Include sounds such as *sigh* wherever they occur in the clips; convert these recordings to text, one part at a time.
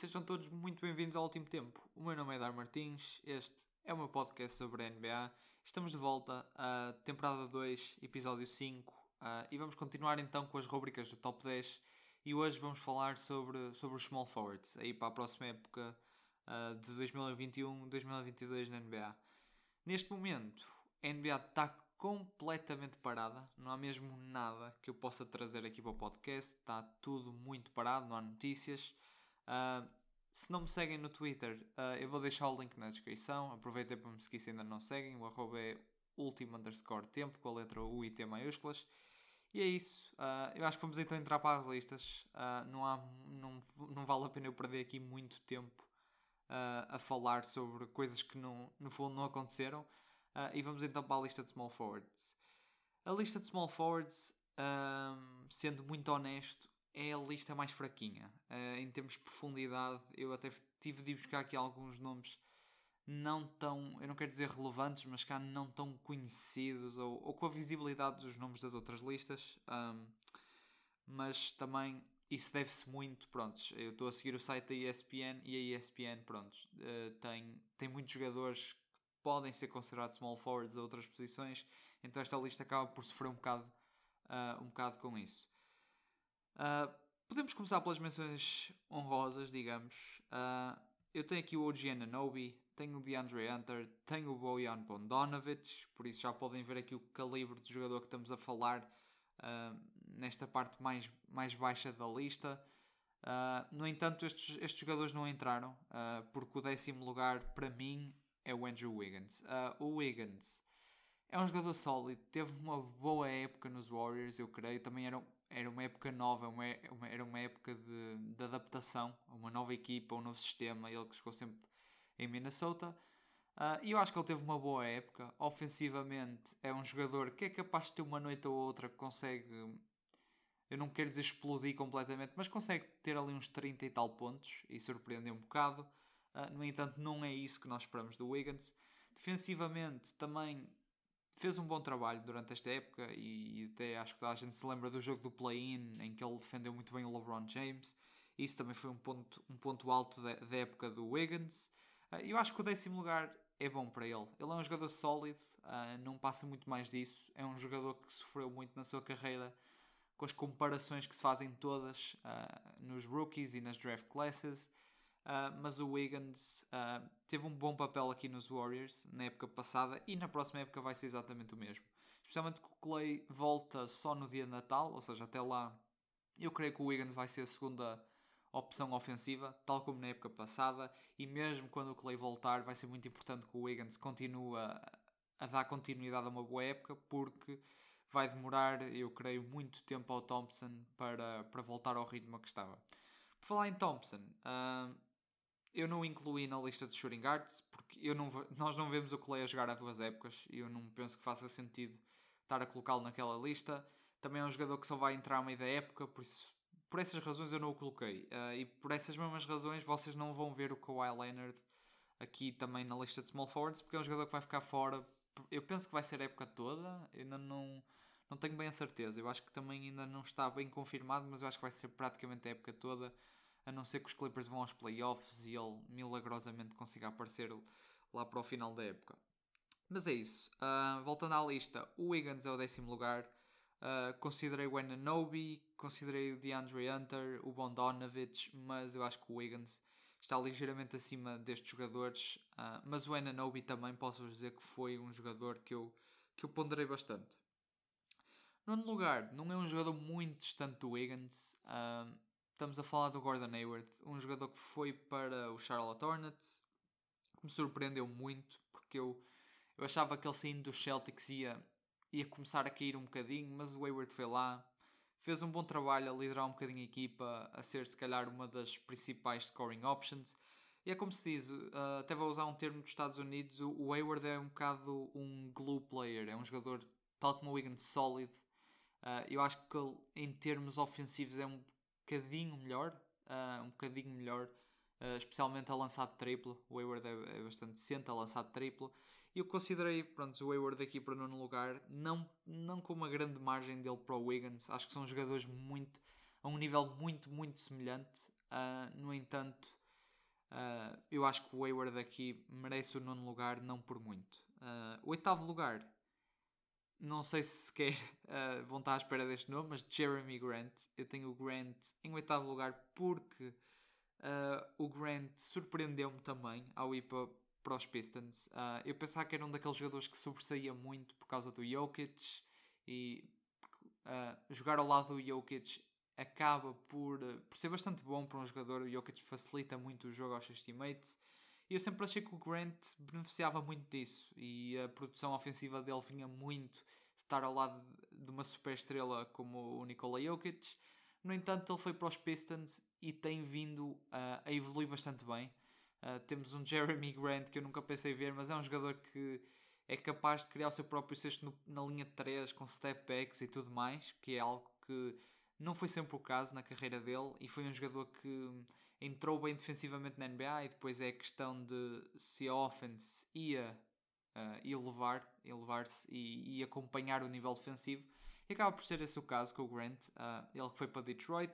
sejam todos muito bem-vindos ao último tempo. O meu nome é Dar Martins, este é o meu podcast sobre a NBA. Estamos de volta à temporada 2, episódio 5, uh, e vamos continuar então com as rubricas do top 10. E hoje vamos falar sobre, sobre os small forwards, aí para a próxima época uh, de 2021-2022 na NBA. Neste momento, a NBA está completamente parada, não há mesmo nada que eu possa trazer aqui para o podcast, está tudo muito parado, não há notícias. Uh, se não me seguem no Twitter, uh, eu vou deixar o link na descrição. Aproveitem para me seguir se ainda não seguem. O arroba é último underscore tempo, com a letra U e T maiúsculas. E é isso. Uh, eu acho que vamos então entrar para as listas. não, há, não, não vale a pena eu perder aqui muito tempo a falar sobre coisas que não, no fundo não aconteceram. e vamos então para a lista de small forwards. A lista de small forwards, sendo muito honesto, é a lista mais fraquinha. Uh, em termos de profundidade, eu até tive de buscar aqui alguns nomes não tão, eu não quero dizer relevantes, mas cá não tão conhecidos ou, ou com a visibilidade dos nomes das outras listas. Um, mas também isso deve-se muito, prontos, eu estou a seguir o site da ESPN e a ESPN, prontos, uh, tem, tem muitos jogadores que podem ser considerados small forwards a outras posições, então esta lista acaba por sofrer um bocado, uh, um bocado com isso. Uh, podemos começar pelas menções honrosas, digamos. Uh, eu tenho aqui o OG Ananobi, tenho o DeAndre Hunter, tenho o Bojan Bondonovic, por isso já podem ver aqui o calibre de jogador que estamos a falar uh, nesta parte mais, mais baixa da lista. Uh, no entanto, estes, estes jogadores não entraram, uh, porque o décimo lugar para mim é o Andrew Wiggins. o Wiggins é um jogador sólido, teve uma boa época nos Warriors, eu creio. Também era, era uma época nova, uma, uma, era uma época de, de adaptação a uma nova equipa, um novo sistema. Ele que chegou sempre em Minnesota. Uh, e eu acho que ele teve uma boa época. Ofensivamente, é um jogador que é capaz de ter uma noite ou outra que consegue. Eu não quero dizer explodir completamente, mas consegue ter ali uns 30 e tal pontos e surpreender um bocado. Uh, no entanto, não é isso que nós esperamos do Wiggins. Defensivamente, também fez um bom trabalho durante esta época e até acho que a gente se lembra do jogo do play-in em que ele defendeu muito bem o LeBron James. Isso também foi um ponto, um ponto alto da, da época do Wiggins. Uh, eu acho que o décimo lugar é bom para ele. Ele é um jogador sólido, uh, não passa muito mais disso. É um jogador que sofreu muito na sua carreira com as comparações que se fazem todas uh, nos rookies e nas draft classes. Uh, mas o Wiggins uh, teve um bom papel aqui nos Warriors na época passada e na próxima época vai ser exatamente o mesmo. Especialmente que o Clay volta só no dia de Natal, ou seja, até lá eu creio que o Wiggins vai ser a segunda opção ofensiva, tal como na época passada, e mesmo quando o Clay voltar, vai ser muito importante que o Wiggins continue a, a dar continuidade a uma boa época, porque vai demorar, eu creio, muito tempo ao Thompson para, para voltar ao ritmo que estava. Por falar em Thompson, uh, eu não incluí na lista de shooting guards porque eu não, nós não vemos o Clay a jogar há duas épocas e eu não penso que faça sentido estar a colocá-lo naquela lista. Também é um jogador que só vai entrar a meio da época, por isso por essas razões eu não o coloquei. Uh, e por essas mesmas razões vocês não vão ver o Kawhi Leonard aqui também na lista de small forwards, porque é um jogador que vai ficar fora. Eu penso que vai ser a época toda, ainda não, não tenho bem a certeza. Eu acho que também ainda não está bem confirmado, mas eu acho que vai ser praticamente a época toda a não ser que os Clippers vão aos playoffs e ele milagrosamente consiga aparecer lá para o final da época. Mas é isso. Uh, voltando à lista, o Wiggins é o décimo lugar. Uh, considerei o Ananobi, considerei o DeAndre Hunter, o Bondonovich, mas eu acho que o Wiggins está ligeiramente acima destes jogadores. Uh, mas o Ananobi também posso dizer que foi um jogador que eu, que eu ponderei bastante. Nono lugar, não é um jogador muito distante do Wiggins. Uh, Estamos a falar do Gordon Hayward, um jogador que foi para o Charlotte Hornets, que me surpreendeu muito, porque eu, eu achava que ele saindo do Celtics ia, ia começar a cair um bocadinho, mas o Hayward foi lá, fez um bom trabalho a liderar um bocadinho a equipa, a ser se calhar uma das principais scoring options. E é como se diz, uh, até vou usar um termo dos Estados Unidos, o Hayward é um bocado um glue player, é um jogador tal como o Wiggins sólido. Uh, eu acho que ele, em termos ofensivos é um bocadinho melhor, uh, um bocadinho melhor, uh, especialmente a lançar de triplo. O Hayward é, é, bastante decente a lançar de triplo. E eu considerei pronto, o Hayward aqui para nono lugar, não, não com uma grande margem dele para o Wiggins. Acho que são jogadores muito a um nível muito, muito semelhante. Uh, no entanto, eu acho que o Hayward aqui merece o nono lugar, não por muito. O oitavo lugar, não sei se sequer uh, *laughs* vão estar à espera deste nome, mas Jeremy Grant. Eu tenho o Grant em oitavo lugar porque o Grant surpreendeu-me também ao ir para, para os Pistons. eu pensava que era um daqueles jogadores que sobressaía muito por causa do Jokic e jogar ao lado do Jokic acaba por, por ser bastante bom para um jogador. O Jokic facilita muito o jogo aos seus teammates. E eu sempre achei que o Grant beneficiava muito disso. E a produção ofensiva dele vinha muito estar ao lado de uma super estrela como o Nikola Jokic. No entanto, ele foi para os Pistons e tem vindo uh, a evoluir bastante bem. Uh, temos um Jeremy Grant que eu nunca pensei ver, mas é um jogador que é capaz de criar o seu próprio cesto no, na linha de 3 com step backs e tudo mais, que é algo que não foi sempre o caso na carreira dele e foi um jogador que entrou bem defensivamente na NBA e depois é questão de se a offense ia uh, elevar, elevar-se e, e, acompanhar o nível defensivo. E acaba por ser esse o caso com o Grant. Uh, ele que foi para Detroit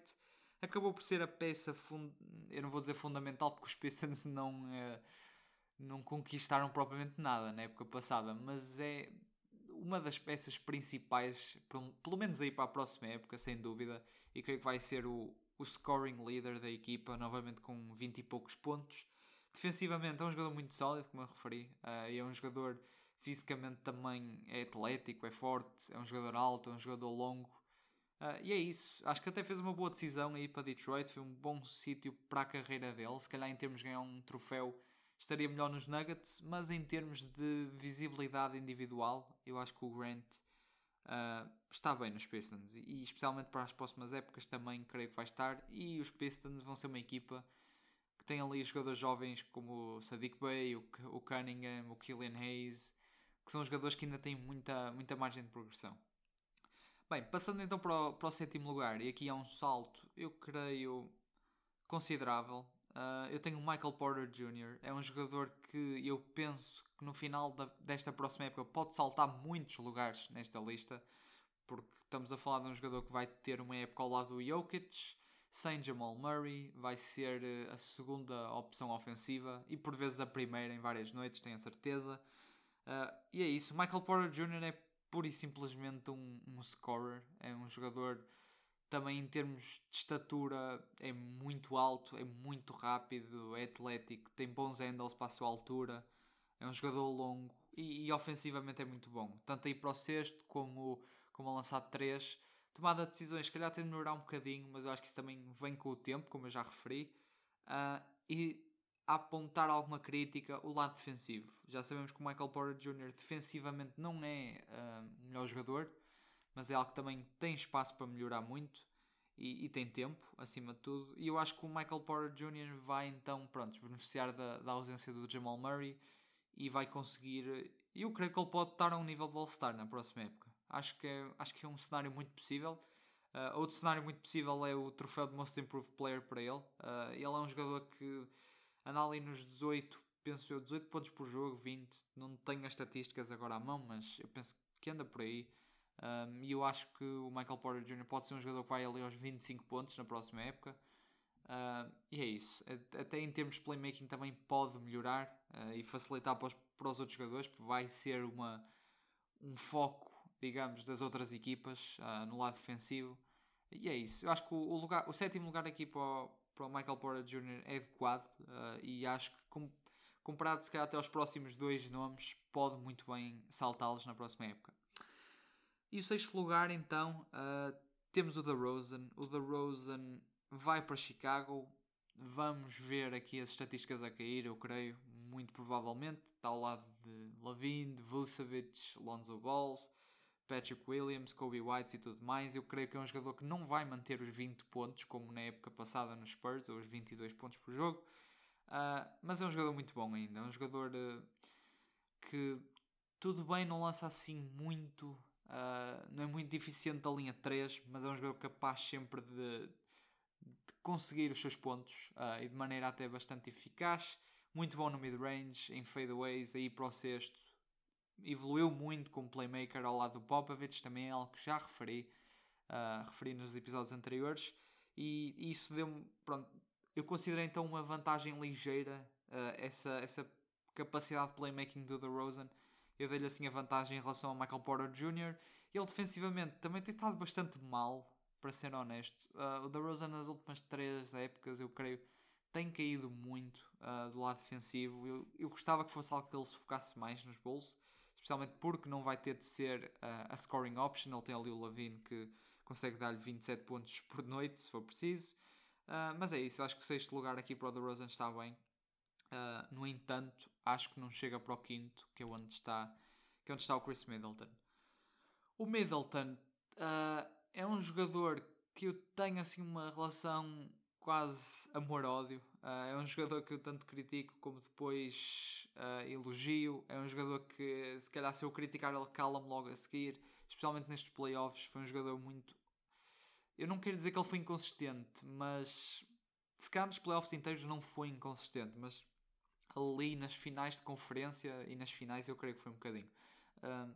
acabou por ser a peça, fund... eu não vou dizer fundamental porque os Pistons *laughs* não, uh, não conquistaram propriamente nada na época passada, mas é uma das peças principais, pelo menos aí para a próxima época, sem dúvida, e creio que vai ser o, o scoring leader da equipa, novamente com 20 e poucos pontos. Defensivamente é um jogador muito sólido, como eu referi, uh, e é um jogador fisicamente também é atlético, é forte, é um jogador alto, é um jogador longo. Uh, e é isso, acho que até fez uma boa decisão aí para Detroit, foi um bom sítio para a carreira dele, se calhar em termos de ganhar um troféu estaria melhor nos Nuggets, mas em termos de visibilidade individual, eu acho que o Grant uh, está bem nos Pistons e, especialmente para as próximas épocas também creio que vai estar. E os Pistons vão ser uma equipa que tem ali jogadores jovens como o Sadiq Bey, o, o Cunningham, o Killian Hayes, que são jogadores que ainda têm muita, muita margem de progressão. Bem, passando então para o, para o sétimo lugar, e aqui há um salto, eu creio considerável. Uh, eu tenho o Michael Porter Jr., é um jogador que eu penso que no final da, desta próxima época pode saltar muitos lugares nesta lista, porque estamos a falar de um jogador que vai ter uma época ao lado do Jokic, sem Jamal Murray, vai ser uh, a segunda opção ofensiva e por vezes a primeira em várias noites, tenho a certeza. Uh, e é isso, Michael Porter Jr. é pura e simplesmente um, um scorer, é um jogador também em termos de estatura é muito alto, é muito rápido, é atlético, tem bons handles para a sua altura, é um jogador longo e, e ofensivamente é muito bom. Tanto aí para o sexto como, como a lançar de 3. Tomada de decisões, se calhar tem de melhorar um bocadinho, mas eu acho que isso também vem com o tempo, como eu já referi. Uh, e apontar alguma crítica, o lado defensivo. Já sabemos que o Michael Porter Jr. defensivamente não é uh, o melhor jogador, mas é algo que também tem espaço para melhorar muito e, e, tem tempo, acima de tudo. E eu acho que o Michael Porter Jr. vai então, pronto, beneficiar da, da ausência do Jamal Murray e vai conseguir. Eu creio que ele pode estar a um nível de All-Star na próxima época. Acho que é, acho que é um cenário muito possível. Uh, outro cenário muito possível é o troféu de Most Improved Player para ele. Uh, ele é um jogador que anda ali nos 18, penso eu, 18 pontos por jogo, 20. Não tenho as estatísticas agora à mão, mas eu penso que anda por aí. Um, e eu acho que o Michael Porter Jr. pode ser um jogador que vai ali aos 25 pontos na próxima época. Uh, e é isso. Até em termos de playmaking também pode melhorar uh, e facilitar para os, para os, outros jogadores, porque vai ser uma, um foco, digamos, das outras equipas uh, no lado defensivo. E é isso. Eu acho que o, o, lugar, o sétimo lugar aqui para o, para o Michael Porter Jr. é adequado e acho que, com, comparado se calhar até aos próximos dois nomes, pode muito bem saltá-los na próxima época. E o sexto lugar, então, uh, temos o The Rosen. O The Rosen vai para Chicago. Vamos ver aqui as estatísticas a cair, eu creio, muito provavelmente. Está ao lado de Lavine, de Vucevic, Lonzo Balls, Patrick Williams, Kobe White e tudo mais. Eu creio que é um jogador que não vai manter os 20 pontos, como na época passada nos Spurs, ou os 22 pontos por jogo. Uh, mas é um jogador muito bom ainda. É um jogador uh, que tudo bem, não lança assim muito Uh, não é muito deficiente da linha 3, mas é um jogador capaz sempre de, de conseguir os seus pontos e de maneira até bastante eficaz. Muito bom no mid-range, em fadeaways, aí para o sexto. Evoluiu muito como playmaker ao lado do Popovich, também é algo que já referi, uh, referi nos episódios anteriores. E isso deu-me, pronto, eu considero então uma vantagem ligeira uh, essa, essa capacidade de playmaking do DeRozan. Eu dei-lhe assim a vantagem em relação ao Michael Porter Jr. Ele defensivamente também tem estado bastante mal, para ser honesto. Uh, o DeRozan nas últimas três épocas, eu creio, tem caído muito uh, do lado defensivo. Eu, eu gostava que fosse algo que ele se focasse mais nos Bulls, especialmente porque não vai ter de ser uh, a scoring option. Ele tem ali o Lavine que consegue dar-lhe 27 pontos *laughs* por noite, se for preciso. Uh, mas é isso, acho que o sexto lugar aqui para o DeRozan está bem. Uh, no entanto, acho que não chega para o quinto, que é onde está, que é onde está o Chris Middleton. O Middleton é um jogador que eu tenho assim uma relação quase amor-ódio. Uh, é um jogador que eu tanto critico como depois uh, elogio. É um jogador que, se calhar, se eu criticar, ele cala-me logo a seguir. Especialmente nestes playoffs. Foi um jogador muito. Eu não quero dizer que ele foi inconsistente, mas se calhar nos playoffs inteiros não foi inconsistente. Mas ali nas finais de conferência e nas finais eu creio que foi um bocadinho. Uh,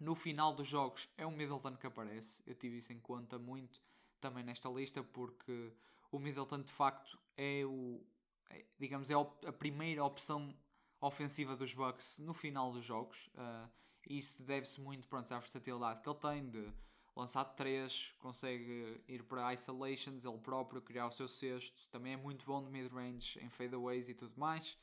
no final dos jogos é o Middleton que aparece. Eu tive isso em conta muito também nesta lista porque o Middleton de facto é o é, digamos é a primeira opção ofensiva dos Bucks no final dos jogos. Uh, isso deve-se muito pronto, à versatilidade que ele tem de lançar 3, consegue ir para isolations ele próprio, criar o seu sexto, também é muito bom de mid-range em fadeaways e tudo mais.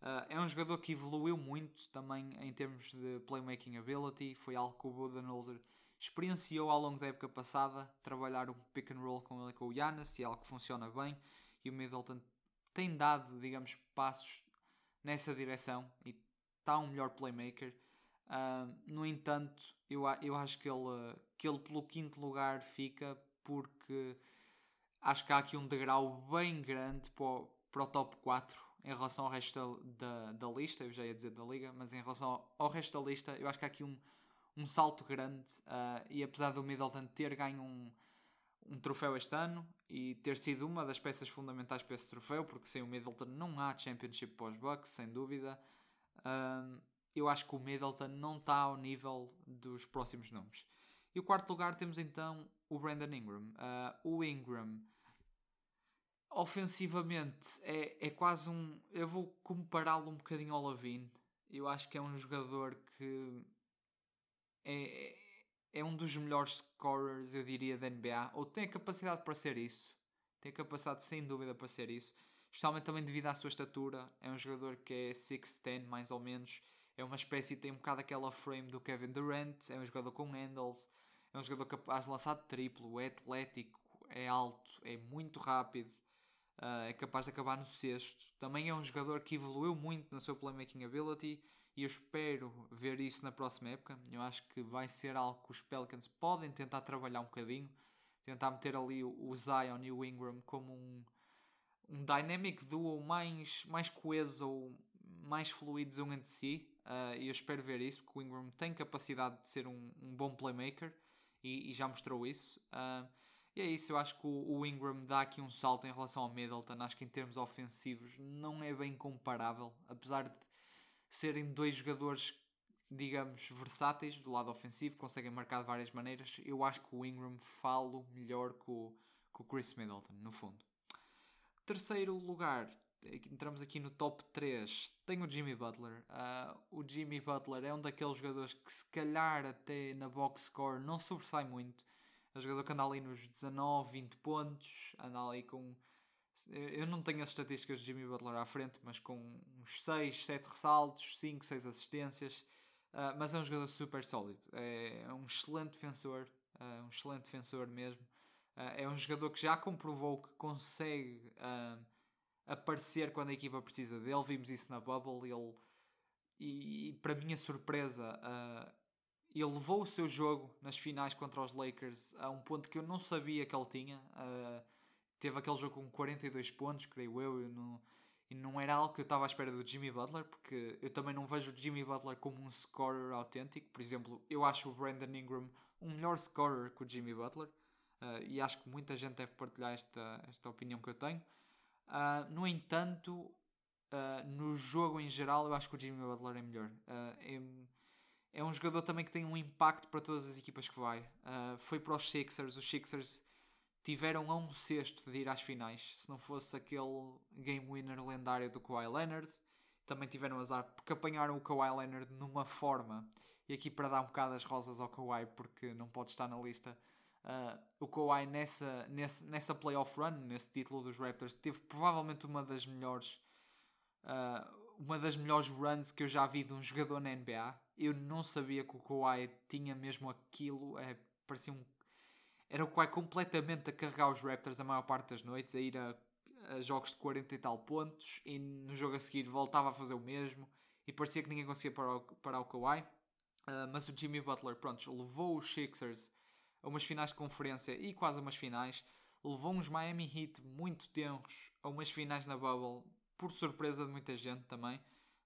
Uh, é um jogador que evoluiu muito também em termos de playmaking ability. Foi algo que o Budenholzer experienciou ao longo da época passada. Trabalhar o pick and roll com ele com o Giannis, e é algo que funciona bem. E o Middleton tem dado, digamos, passos nessa direção e está um melhor playmaker. Uh, no entanto, eu, eu acho que ele, que ele pelo quinto lugar fica porque acho que há aqui um degrau bem grande para o, para o top 4 em relação ao resto da, da, lista, eu já ia dizer da liga, mas em relação ao, ao resto da lista, eu acho que há aqui um, um salto grande. Uh, e apesar do Middleton ter ganho um, um troféu este ano e ter sido uma das peças fundamentais para esse troféu, porque sem o Middleton não há Championship pós Bucks, sem dúvida. Uh, eu acho que o Middleton não está ao nível dos próximos nomes. E o quarto lugar temos então o Brandon Ingram. Uh, o Ingram ofensivamente é, é quase um. Eu vou compará-lo um bocadinho ao Lavine. Eu acho que é um jogador que é, é, um dos melhores scorers, eu diria, da NBA. Ou tem a capacidade para ser isso. Tem a capacidade, sem dúvida, para ser isso. Especialmente também devido à sua estatura. É um jogador que é 6'10, mais ou menos. É uma espécie, tem um bocado aquela frame do Kevin Durant. É um jogador com handles. É um jogador capaz de lançar de triplo. É atlético. É alto. É muito rápido uh, é capaz de acabar no sexto. Também é um jogador que evoluiu muito na sua playmaking ability e eu espero ver isso na próxima época. Eu acho que vai ser algo que os Pelicans podem tentar trabalhar um bocadinho, tentar meter ali o Zion e o Ingram como um, um dynamic duo mais, mais coeso ou mais fluidos um entre si. Uh, e eu espero ver isso, porque o Ingram tem capacidade de ser um, um bom playmaker e, e, já mostrou isso. Uh, e é isso, eu acho que o, Ingram dá aqui um salto em relação ao Middleton. Acho que em termos ofensivos não é bem comparável, apesar de serem dois jogadores, digamos, versáteis do lado ofensivo, conseguem marcar de várias maneiras. Eu acho que o Ingram falo melhor que o, que o Chris Middleton, no fundo. Terceiro lugar, entramos aqui no top 3. Tem o Jimmy Butler. Uh, o Jimmy Butler é um daqueles jogadores que, se calhar, até na box score não sobressai muito é um jogador que anda ali nos 19, 20 pontos, anda ali com. Eu não tenho as estatísticas de Jimmy Butler à frente, mas com uns 6, 7 ressaltos, 5, 6 assistências. Uh, mas é um jogador super sólido. É, é um excelente defensor, uh, um excelente defensor mesmo. Uh, é um jogador que já comprovou que consegue aparecer quando a equipa precisa dele. Vimos isso na Bubble. Ele, e, e para minha surpresa, ele levou o seu jogo nas finais contra os Lakers a um ponto que eu não sabia que ele tinha. Uh, teve aquele jogo com 42 pontos, creio eu, não, e não era algo que eu estava à espera do Jimmy Butler, porque eu também não vejo o Jimmy Butler como um scorer autêntico. Por exemplo, eu acho o Brandon Ingram um melhor scorer que o Jimmy Butler, uh, e acho que muita gente deve partilhar esta, esta opinião que eu tenho. Uh, no entanto, no jogo em geral, eu acho que o Jimmy Butler é melhor. É, é um jogador também que tem um impacto para todas as equipas que vai. Uh, foi para os Sixers, os Sixers tiveram a um sexto de ir às finais. Se não fosse aquele game winner lendário do Kawhi Leonard, também tiveram azar porque apanharam o Kawhi Leonard numa forma. E aqui para dar um bocado as rosas ao Kawhi, porque não pode estar na lista. Uh, o Kawhi nessa, nessa, nessa playoff run, nesse título dos Raptors, teve provavelmente uma das melhores uh, uma das melhores runs que eu já vi de um jogador na NBA. Eu não sabia que o Kawhi tinha mesmo aquilo, é, parecia um era o Kawhi completamente a carregar os Raptors a maior parte das noites, a ir a, a, jogos de 40 e tal pontos, e no jogo a seguir voltava a fazer o mesmo, e parecia que ninguém conseguia parar o, parar o Kawhi. Uh, mas o Jimmy Butler, pronto, levou os Sixers a umas finais de conferência e quase a umas finais, levou uns Miami Heat muito tenros a umas finais na Bubble, por surpresa de muita gente também.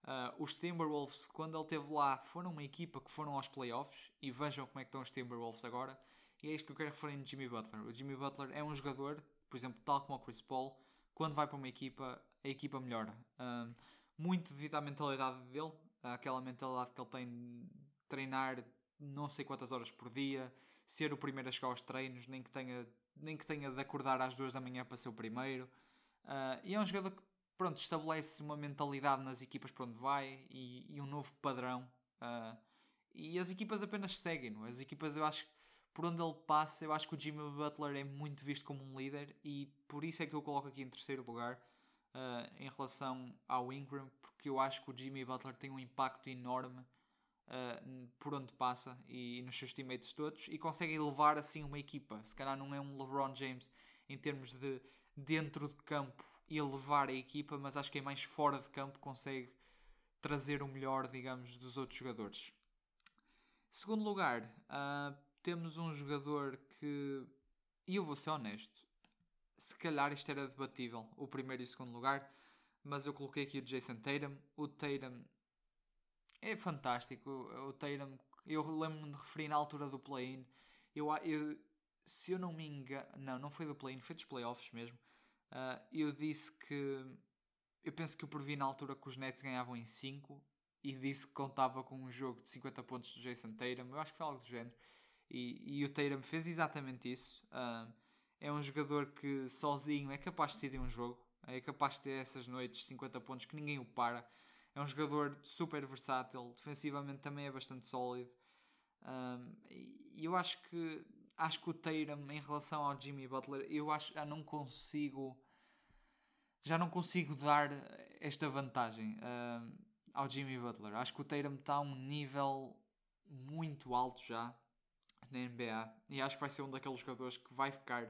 Uh, os Timberwolves, quando ele esteve lá, foram uma equipa que foram aos playoffs e vejam como é que estão os Timberwolves agora. E é isto que eu quero referir no Jimmy Butler. O Jimmy Butler é um jogador, por exemplo, tal como o Chris Paul, quando vai para uma equipa, a equipa melhora. Um, muito devido à mentalidade dele, aquela mentalidade que ele tem de treinar não sei quantas horas por dia, ser o primeiro a chegar aos treinos, nem que tenha, nem que tenha de acordar às duas da manhã para ser o primeiro. Uh, e é um jogador que pronto, estabelece uma mentalidade nas equipas para onde vai e, e um novo padrão. Uh, e as equipas apenas seguem-no. As equipas, eu acho por onde ele passa, eu acho que o Jimmy Butler é muito visto como um líder e por isso é que eu coloco aqui em terceiro lugar uh, em relação ao Ingram, porque eu acho que o Jimmy Butler tem um impacto enorme uh, por onde passa e, e, nos seus teammates todos e consegue elevar assim uma equipa. Se calhar não é um LeBron James em termos de dentro de campo e elevar a equipa, mas acho que é mais fora de campo consegue trazer o melhor, digamos, dos outros jogadores. Segundo lugar, uh, temos um jogador que, e eu vou ser honesto, se calhar isto era debatível, o primeiro e o segundo lugar, mas eu coloquei aqui o Jason Tatum. O Tatum é fantástico. O Tatum, eu lembro-me de referir na altura do play-in. Eu, eu, se eu não me engano, não, não foi do play-in, foi dos playoffs mesmo. Uh, eu disse que eu penso que eu previ na altura que os Nets ganhavam em 5 e disse que contava com um jogo de 50 pontos do Jason Tatum. Eu acho que foi algo do género. E, e o Tatum fez exatamente isso. Uh, é um jogador que sozinho é capaz de decidir um jogo, é capaz de ter essas noites 50 pontos que ninguém o para. É um jogador super versátil, defensivamente também é bastante sólido. Um, e eu acho que acho que o Tatum em relação ao Jimmy Butler, eu acho já não consigo já não consigo dar esta vantagem um, ao Jimmy Butler. Acho que o Tatum está a um nível muito alto já na NBA e acho que vai ser um daqueles jogadores que vai ficar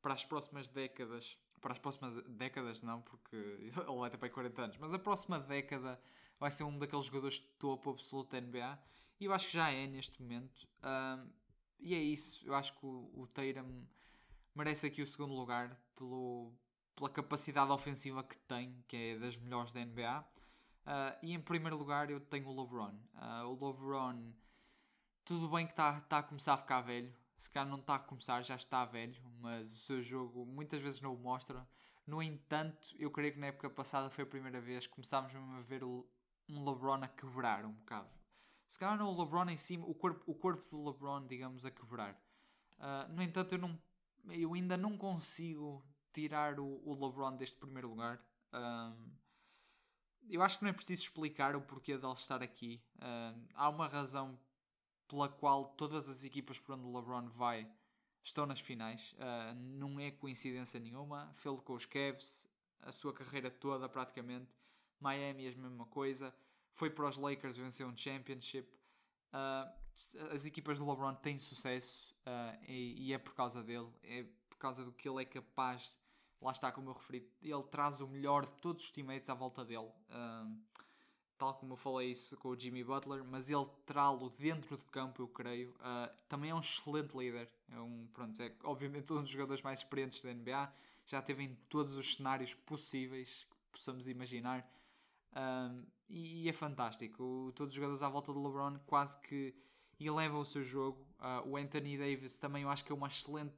para as próximas décadas. Para as próximas décadas, não, porque *laughs* ele vai ter para 40 anos, mas a próxima década vai ser um daqueles jogadores de topo absoluto da NBA e eu acho que já é neste momento. Um, e é isso, eu acho que o, o Tatum merece aqui o segundo lugar pelo, pela capacidade ofensiva que tem, que é das melhores da NBA. Uh, e em primeiro lugar eu tenho o LeBron. Uh, o LeBron tudo bem que está tá a começar a ficar velho. Se calhar não está a começar, já está velho, mas o seu jogo muitas vezes não o mostra. No entanto, eu creio que na época passada foi a primeira vez que começámos a ver um LeBron a quebrar um bocado. Se calhar não o LeBron em cima, o corpo, o corpo do LeBron, digamos, a quebrar. Uh, no entanto, eu, não, eu ainda não consigo tirar o, o LeBron deste primeiro lugar. Um, eu acho que não é preciso explicar o porquê de ele estar aqui. Um, há uma razão pela qual todas as equipas por onde o LeBron vai estão nas finais. Uh, não é coincidência nenhuma. Fê-lo com os Cavs, a sua carreira toda praticamente. Miami a mesma coisa. Foi para os Lakers vencer um championship. Uh, as equipas do LeBron têm sucesso uh, e, e, é por causa dele. É por causa do que ele é capaz. Lá está, como eu referi, ele traz o melhor de todos os teammates à volta dele tal como eu falei isso com o Jimmy Butler, mas ele trá-lo dentro de campo, eu creio. Uh, também é um excelente líder. É um, pronto, é obviamente *laughs* um dos jogadores mais experientes da NBA. Já teve em todos os cenários possíveis que possamos imaginar. Um, e, e, é fantástico. O, todos os jogadores à volta do LeBron quase que elevam o seu jogo. Uh, o Anthony Davis também eu acho que é uma excelente.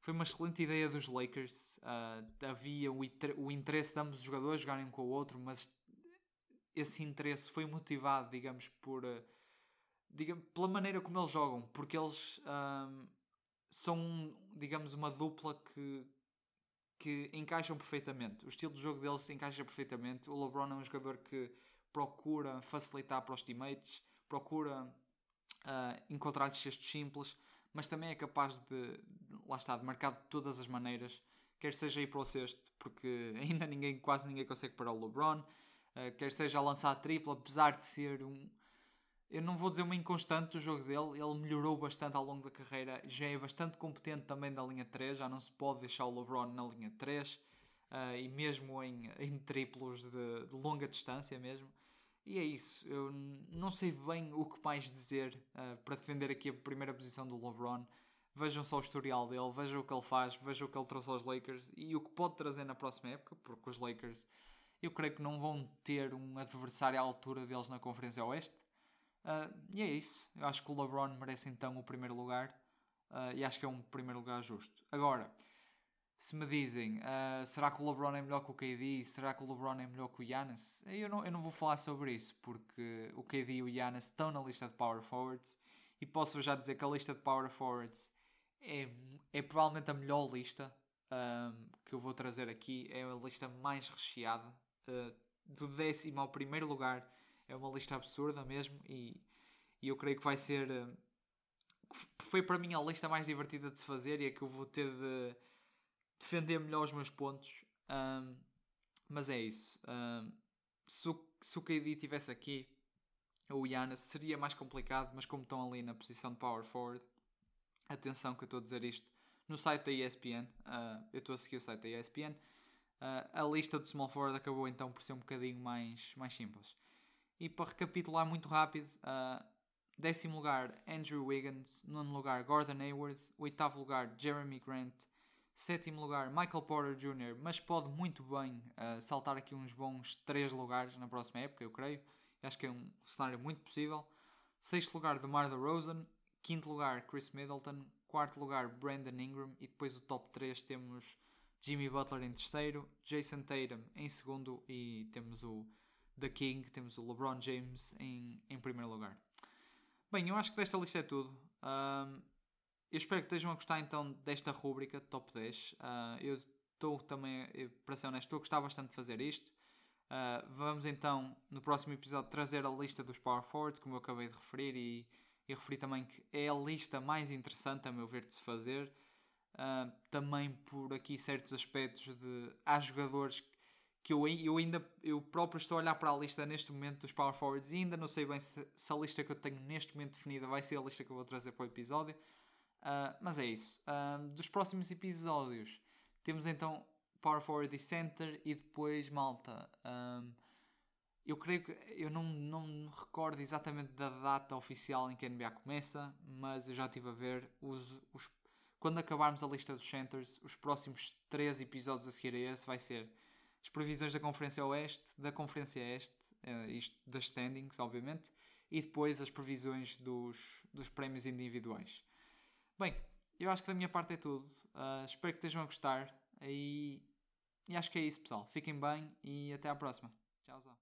Foi uma excelente ideia dos Lakers. Uh, havia o, o interesse de ambos os jogadores jogarem um com o outro, mas esse interesse foi motivado, digamos, por. Eh, digamos, pela maneira como eles jogam, porque eles. Um, são, digamos, uma dupla que, que encaixam perfeitamente. O estilo de jogo deles se encaixa perfeitamente. O LeBron é um jogador que procura facilitar para os teammates, procura uh, encontrar cestos simples, mas também é capaz de, lá está, de marcar de todas as maneiras, quer seja ir para o cesto, porque *laughs* ainda ninguém, quase ninguém consegue parar o LeBron, quer seja a lançar a tripla, apesar de ser um, eu não vou dizer uma inconstante do jogo dele, ele melhorou bastante ao longo da carreira, já é bastante competente também da linha 3, já não se pode deixar o LeBron na linha 3 uh, eh, e mesmo em, em triplos de, de, longa distância mesmo. E é isso, eu não sei bem o que mais dizer uh, para defender aqui a primeira posição do LeBron. Vejam só o historial dele, vejam o que ele faz, vejam o que ele trouxe aos Lakers e o que pode trazer na próxima época, porque os Lakers eu creio que não vão ter um adversário à altura deles na Conferência Oeste Uh, e é isso. Eu acho que o LeBron merece então o primeiro lugar. Uh, e acho que é um primeiro lugar justo. Agora, se me dizem, uh, será que o LeBron é melhor que o KD? Será que o LeBron é melhor que o Giannis? Eu não, eu não vou falar sobre isso, porque o KD e o Giannis estão na lista de Power Forwards. E posso já dizer que a lista de Power Forwards é, é provavelmente a melhor lista um, que eu vou trazer aqui. É a lista mais recheada. Uh, do décimo ao primeiro lugar é uma lista absurda mesmo e, e eu creio que vai ser. Eh, foi para mim a lista mais divertida de se fazer e é que eu vou ter de defender melhor os meus pontos. Um, mas é isso. Um, se, o, se o KD estivesse aqui, ou o Giannis, seria mais complicado, mas como estão ali na posição de power forward, atenção que eu estou a dizer isto no site da ESPN, uh, ah, eu estou a seguir o site da ESPN, uh, a lista de small forward acabou então por ser um bocadinho mais, mais simples. E para recapitular muito rápido, uh, décimo lugar Andrew Wiggins, nono lugar Gordon Hayward, oitavo lugar Jeremy Grant, sétimo lugar Michael Porter Jr., mas pode muito bem uh, saltar aqui uns bons três lugares na próxima época, eu creio. Acho que é um cenário muito possível. Sexto lugar DeMar DeRozan, quinto lugar Chris Middleton, quarto lugar Brandon Ingram e depois o top 3 temos Jimmy Butler em terceiro, Jason Tatum em segundo e temos o da King, temos o LeBron James em, em primeiro lugar. Bem, eu acho que desta lista é tudo. Um, eu espero que estejam a gostar então desta rúbrica top 10. Uh, ah, eu estou também, para ser honesto, estou a gostar bastante de fazer isto. Uh, vamos então, no próximo episódio, trazer a lista dos Power Forwards, como eu acabei de referir, e, e referi também que é a lista mais interessante, a meu ver, de se fazer. Uh, também por aqui certos aspectos de. Há jogadores que eu, eu ainda eu próprio estou a olhar para a lista neste momento dos Power Forwards e ainda não sei bem se, se a lista que eu tenho neste momento definida vai ser a lista que eu vou trazer para o episódio. Uh, mas é isso. Uh, dos próximos episódios temos então Power Forward e Center e depois Malta. Um, eu creio que eu não, não me recordo exatamente da data oficial em que a NBA começa, mas eu já estive a ver os, os quando acabarmos a lista dos centers, os próximos três episódios a seguir a esse vai ser as previsões da Conferência Oeste, da Conferência Este, uh, isto das standings, obviamente, e depois as previsões dos, dos prémios individuais. Bem, eu acho que da minha parte é tudo. Uh, espero que estejam a gostar. E, e acho que é isso, pessoal. Fiquem bem e até à próxima. Tchau, tchau.